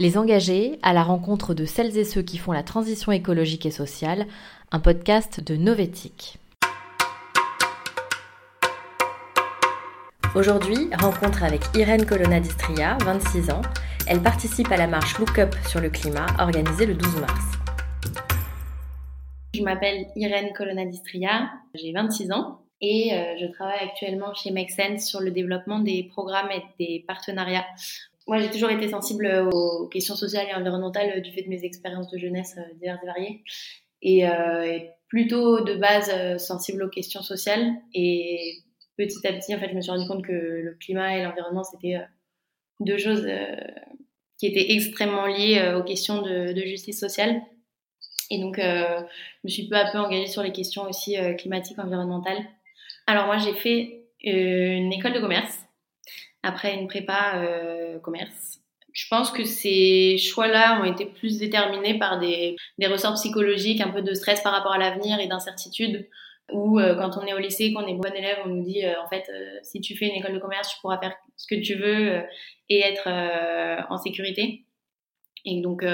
Les engagés à la rencontre de celles et ceux qui font la transition écologique et sociale, un podcast de Novetic. Aujourd'hui, rencontre avec Irène Colonna-Distria, 26 ans. Elle participe à la marche Look Up sur le climat organisée le 12 mars. Je m'appelle Irène Colonna-Distria, j'ai 26 ans et euh, je travaille actuellement chez Make Sense sur le développement des programmes et des partenariats moi, j'ai toujours été sensible aux questions sociales et environnementales du fait de mes expériences de jeunesse euh, diverses et variées. Et, euh, plutôt de base euh, sensible aux questions sociales. Et petit à petit, en fait, je me suis rendu compte que le climat et l'environnement, c'était deux choses qui étaient extrêmement liées aux questions de, justice sociale. Et donc, je me suis peu à peu engagée sur les questions aussi climatiques, environnementales. Alors moi, j'ai fait une école de commerce après une prépa euh, commerce. Je pense que ces choix-là ont été plus déterminés par des, des, ressorts psychologiques, un peu de stress par rapport à l'avenir et d'incertitude. Ou euh, quand on est au lycée, qu'on est bon élève, on nous dit euh, en fait, si tu fais une école de commerce, tu pourras faire ce que tu veux et être en sécurité. Et donc,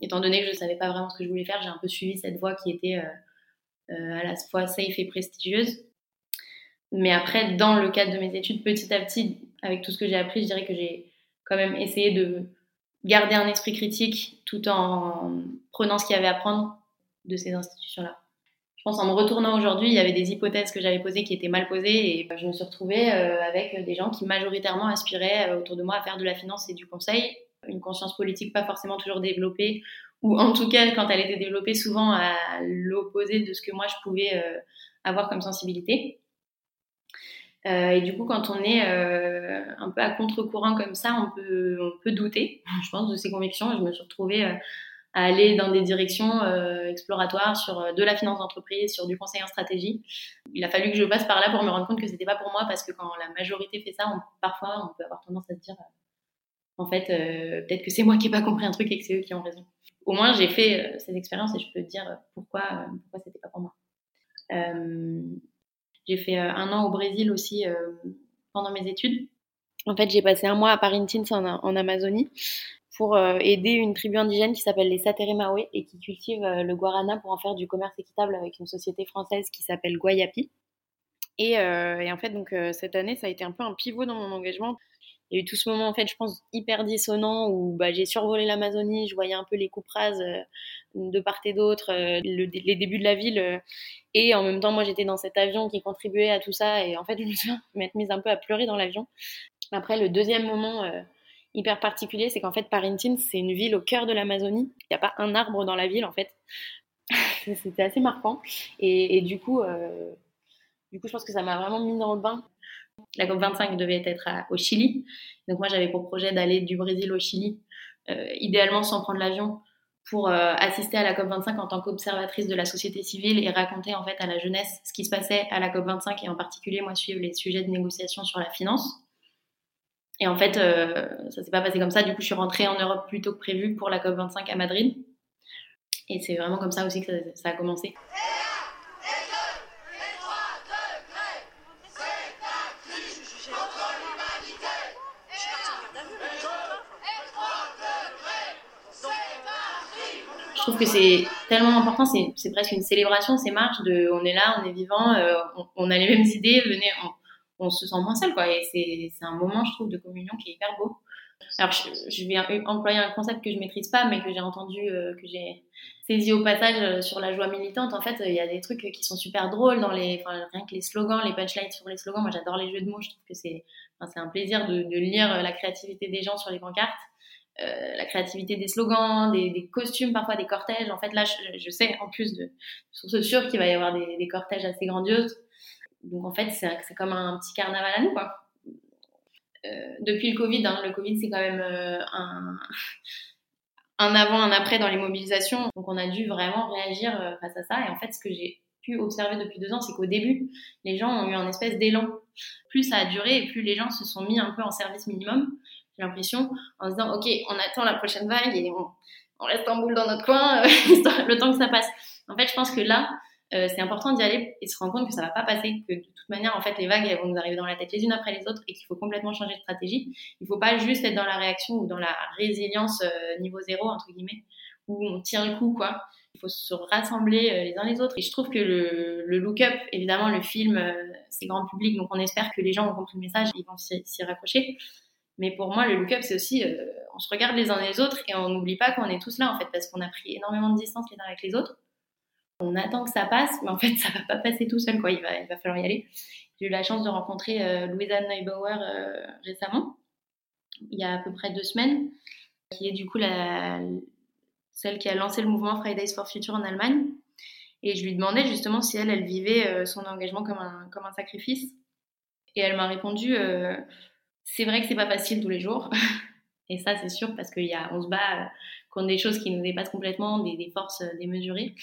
étant donné que je ne savais pas vraiment ce que je voulais faire, j'ai un peu suivi cette voie qui était à la fois safe et prestigieuse. Mais après, dans le cadre de mes études, petit à petit, avec tout ce que j'ai appris, je dirais que j'ai quand même essayé de garder un esprit critique tout en prenant ce qu'il y avait à prendre de ces institutions-là. Je pense en me retournant aujourd'hui, il y avait des hypothèses que j'avais posées qui étaient mal posées et je me suis retrouvée euh, avec des gens qui majoritairement aspiraient euh, autour de moi à faire de la finance et du conseil, une conscience politique pas forcément toujours développée ou en tout cas quand elle était développée souvent à l'opposé de ce que moi je pouvais euh, avoir comme sensibilité. Euh, et du coup, quand on est euh, un peu à contre-courant comme ça, on peut, on peut douter, je pense, de ses convictions. Je me suis retrouvée euh, à aller dans des directions exploratoires sur de la finance d'entreprise, sur du conseil en stratégie. Il a fallu que je passe par là pour me rendre compte que c'était pas pour moi, parce que quand la majorité fait ça, parfois, on peut avoir tendance à se dire, en fait, peut-être que c'est moi qui n'ai pas compris un truc et que c'est eux qui ont raison. Au moins, j'ai fait ces expériences et je peux dire pourquoi, pourquoi c'était pas pour moi. J'ai fait euh, un an au Brésil aussi euh, pendant mes études. En fait, j'ai passé un mois à Parintins en, Amazonie pour euh, aider une tribu indigène qui s'appelle les Sateremawe et qui cultive le guarana pour en faire du commerce équitable avec une société française qui s'appelle Guayapi. Et, et, en fait, donc cette année, ça a été un peu un pivot dans mon engagement il y a eu tout ce moment, en fait, je pense, hyper dissonant où bah, j'ai survolé l'Amazonie, je voyais un peu les coupes euh, de part et d'autre, euh, les débuts de la ville. Euh, et en même temps, moi, j'étais dans cet avion qui contribuait à tout ça. Et en fait, je me suis mise un peu à pleurer dans l'avion. Après, le deuxième moment hyper particulier, c'est qu'en fait, Parintins, c'est une ville au cœur de l'Amazonie. Il n'y a pas un arbre dans la ville, en fait. C'était assez marquant. Et, et du coup, du coup, je pense que ça m'a vraiment mis dans le bain. La COP25 devait être au Chili. Donc moi, j'avais pour projet d'aller du Brésil au Chili, euh, idéalement sans prendre l'avion, pour euh, assister à la COP25 en tant qu'observatrice de la société civile et raconter en fait à la jeunesse ce qui se passait à la COP25 et en particulier moi suivre les sujets de négociation sur la finance. Et en fait, euh, ça s'est pas passé comme ça. Du coup, je suis rentrée en Europe plus tôt que prévu pour la COP25 à Madrid. Et c'est vraiment comme ça aussi que ça a commencé. Que c'est tellement important, c'est presque une célébration, ces marches de on est là, on est vivant, euh, on, a les mêmes idées, venez, on, se sent moins seul, c'est un moment, je trouve, de communion qui est hyper beau. Alors, je, vais employer un concept que je maîtrise pas, mais que j'ai entendu, euh, que j'ai saisi au passage euh, sur la joie militante. En fait, il y a des trucs qui sont super drôles dans les, rien que les slogans, les punchlines sur les slogans. Moi, j'adore les jeux de mots. Je trouve que c'est un plaisir de, de, lire la créativité des gens sur les pancartes. Euh, la créativité des slogans, des, costumes, parfois des cortèges. En fait, là, je, sais en plus de source sûre qu'il va y avoir des, cortèges assez grandioses. Donc, en fait, c'est comme un petit carnaval à nous, quoi. Euh, depuis le Covid, hein, le Covid, c'est quand même euh, un, un avant, un après dans les mobilisations. Donc, on a dû vraiment réagir face à ça. Et en fait, ce que j'ai pu observer depuis deux ans, c'est qu'au début, les gens ont eu un espèce d'élan. Plus ça a duré et plus les gens se sont mis un peu en service minimum j'ai l'impression, en se disant, OK, on attend la prochaine vague et on, reste en boule dans notre coin, le temps que ça passe. En fait, je pense que là, euh, c'est important d'y aller et se rendre compte que ça va pas passer, que de toute manière, en fait, les vagues elles vont nous arriver dans la tête les unes après les autres et qu'il faut complètement changer de stratégie. Il faut pas juste être dans la réaction ou dans la résilience euh, niveau zéro entre guillemets où on tient le coup quoi. Il faut se rassembler euh, les uns les autres. Et je trouve que le, le look up, évidemment, le film, c'est grand public, donc on espère que les gens ont compris le message, ils vont s'y raccrocher. Mais pour moi, le look-up, c'est aussi, on se regarde les uns les autres et on n'oublie pas qu'on est tous là, en fait, parce qu'on a pris énormément de distance les uns avec les autres on attend que ça passe, mais en fait, ça va pas passer tout seul, quoi. Il va, il va falloir y aller. J'ai eu la chance de rencontrer euh, Louisa Neubauer euh, récemment, il y a à peu près deux semaines, qui est du coup celle qui a lancé le mouvement Fridays for Future en Allemagne. Et je lui demandais justement si elle, elle vivait euh, son engagement comme un, comme un sacrifice. Et elle m'a répondu euh, c'est vrai que c'est pas facile tous les jours. Et ça, c'est sûr, parce qu'on se bat contre des choses qui nous dépassent complètement, des, forces démesurées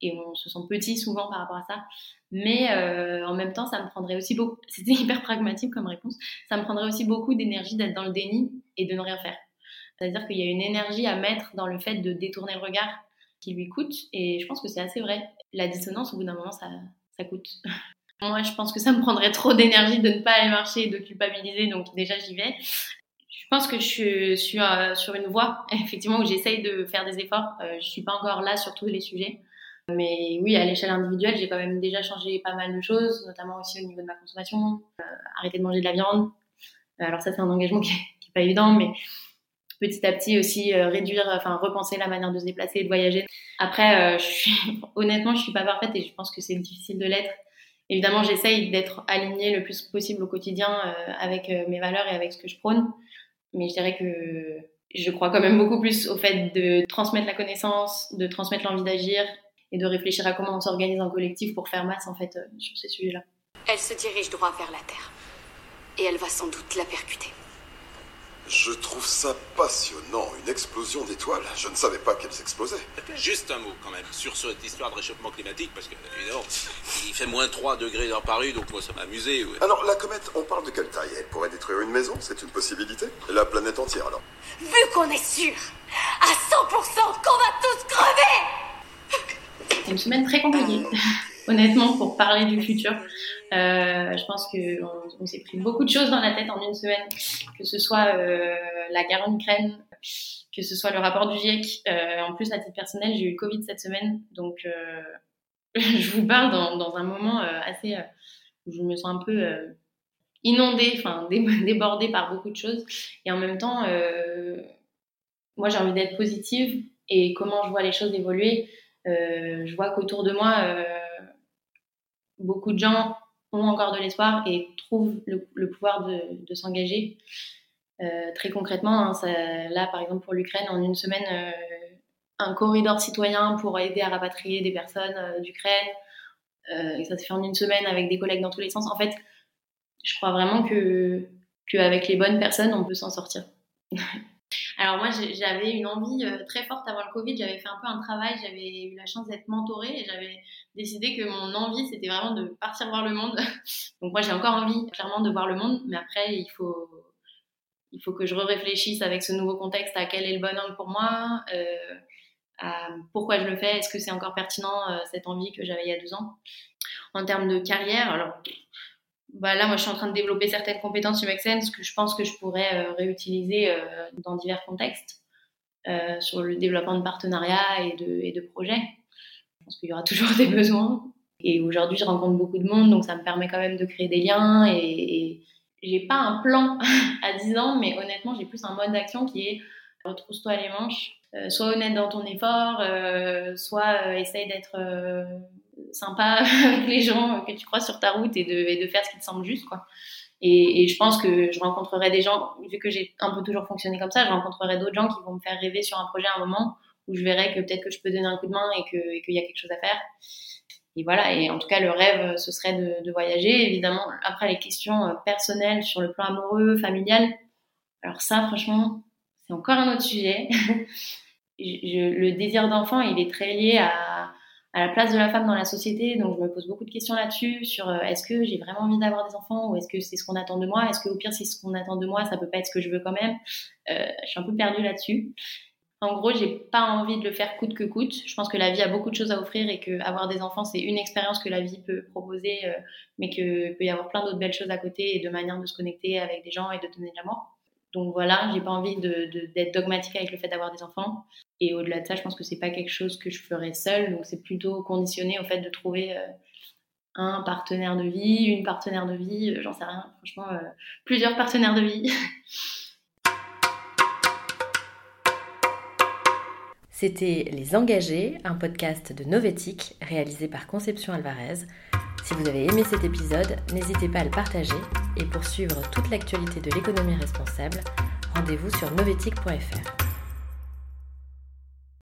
et on se sent petit souvent par rapport à ça. Mais euh, en même temps, ça me prendrait aussi beaucoup, c'était hyper pragmatique comme réponse, ça me prendrait aussi beaucoup d'énergie d'être dans le déni et de ne rien faire. C'est-à-dire qu'il y a une énergie à mettre dans le fait de détourner le regard qui lui coûte, et je pense que c'est assez vrai. La dissonance, au bout d'un moment, ça coûte. Moi, je pense que ça me prendrait trop d'énergie de ne pas aller marcher et de culpabiliser, donc déjà j'y vais. Je pense que je suis euh, sur une voie, effectivement, où j'essaye de faire des efforts. Euh, je suis pas encore là sur tous les sujets. Mais oui, à l'échelle individuelle, j'ai quand même déjà changé pas mal de choses, notamment aussi au niveau de ma consommation, euh, arrêter de manger de la viande. Euh, alors ça, c'est un engagement qui est, pas évident, mais petit à petit aussi euh, réduire, enfin repenser la manière de se déplacer et de voyager. Après, je suis, honnêtement, je suis pas parfaite et je pense que c'est difficile de l'être. Évidemment, j'essaye d'être alignée le plus possible au quotidien avec mes valeurs et avec ce que je prône. Mais je dirais que je crois quand même beaucoup plus au fait de transmettre la connaissance, de transmettre l'envie d'agir et de réfléchir à comment on s'organise en collectif pour faire masse en fait euh, sur ces sujets-là. Elle se dirige droit vers la Terre et elle va sans doute la percuter. Je trouve ça passionnant, une explosion d'étoiles. Je ne savais pas qu'elles explosaient. Juste un mot quand même sur cette histoire de réchauffement climatique, parce que évidemment, il fait moins 3 degrés dans Paris, donc moi ça m'a amusé. Alors la comète, on parle de quelle taille? Elle pourrait détruire une maison, c'est une possibilité? La planète entière alors? Vu qu'on est sûr à 100% qu'on va tous crever c'est une semaine très compliquée, honnêtement, pour parler du futur. Euh, je pense qu'on on, s'est pris beaucoup de choses dans la tête en une semaine, que ce soit euh, la guerre en Ukraine, que ce soit le rapport du GIEC. Euh, en plus, à titre personnel, j'ai eu le Covid cette semaine, donc je vous parle dans, un moment assez où je me sens un peu inondée, enfin débordée par beaucoup de choses. Et en même temps, moi, j'ai envie d'être positive et comment je vois les choses évoluer. Euh, je vois qu'autour de moi, euh, beaucoup de gens ont encore de l'espoir et trouvent le, pouvoir de, s'engager. Euh, très concrètement, hein, là par exemple pour l'Ukraine, en une semaine, un corridor citoyen pour aider à rapatrier des personnes d'Ukraine. et ça s'est fait en une semaine avec des collègues dans tous les sens. En fait, je crois vraiment que qu'avec les bonnes personnes, on peut s'en sortir. Alors moi, j'avais une envie euh, très forte avant le Covid. J'avais fait un peu un travail, j'avais eu la chance d'être mentorée et j'avais décidé que mon envie, c'était vraiment de partir voir le monde. Donc moi, j'ai encore envie, clairement, de voir le monde. Mais après, il faut, il faut que je réfléchisse avec ce nouveau contexte à quel est le bon angle pour moi, euh, à pourquoi je le fais, est-ce que c'est encore pertinent euh, cette envie que j'avais il y a deux ans? En termes de carrière, alors bah là, moi, je suis en train de développer certaines compétences Sense que je pense que je pourrais euh, réutiliser euh, dans divers contextes euh, sur le développement de partenariats et de, et de projets. Je pense qu'il y aura toujours des besoins. Et aujourd'hui, je rencontre beaucoup de monde, donc ça me permet quand même de créer des liens. Et, et j'ai pas un plan à 10 ans, mais honnêtement, j'ai plus un mode d'action qui est retrousse-toi les manches, sois honnête dans ton effort, soit essaye d'être sympa avec les gens que tu crois sur ta route et de, et de faire ce qui te semble juste, quoi. Et, et, je pense que je rencontrerai des gens, vu que j'ai un peu toujours fonctionné comme ça, je rencontrerai d'autres gens qui vont me faire rêver sur un projet à un moment où je verrai que peut-être que je peux donner un coup de main et qu'il y a quelque chose à faire. Et voilà, et en tout cas, le rêve, ce serait de, voyager. Évidemment, après, les questions euh, personnelles sur le plan amoureux, familial, alors ça, franchement, c'est encore un autre sujet. je, le désir d'enfant, il est très lié à, à la place de la femme dans la société. Donc, je me pose beaucoup de questions là-dessus sur euh, est-ce que j'ai vraiment envie d'avoir des enfants ou est-ce que c'est ce qu'on attend de moi? Est-ce que au pire, si c'est ce qu'on attend de moi, ça peut pas être ce que je veux quand même? Euh, Je suis un peu perdue là-dessus. En gros, j'ai pas envie de le faire coûte que coûte. Je pense que la vie a beaucoup de choses à offrir et que avoir des enfants, c'est une expérience que la vie peut proposer, euh, mais que peut y avoir plein d'autres belles choses à côté et de manière de se connecter avec des gens et de donner de l'amour. Donc voilà, j'ai pas envie d'être de, dogmatique avec le fait d'avoir des enfants. Et au-delà de ça, je pense que c'est pas quelque chose que je ferais seule. Donc c'est plutôt conditionné au fait de trouver euh, un partenaire de vie, une partenaire de vie, euh, j'en sais rien. Franchement, plusieurs partenaires de vie. C'était Les Engagés, un podcast de Novetic réalisé par Conception Alvarez. Si vous avez aimé cet épisode, n'hésitez pas à le partager et pour suivre toute l'actualité de l'économie responsable, rendez-vous sur novetic.fr.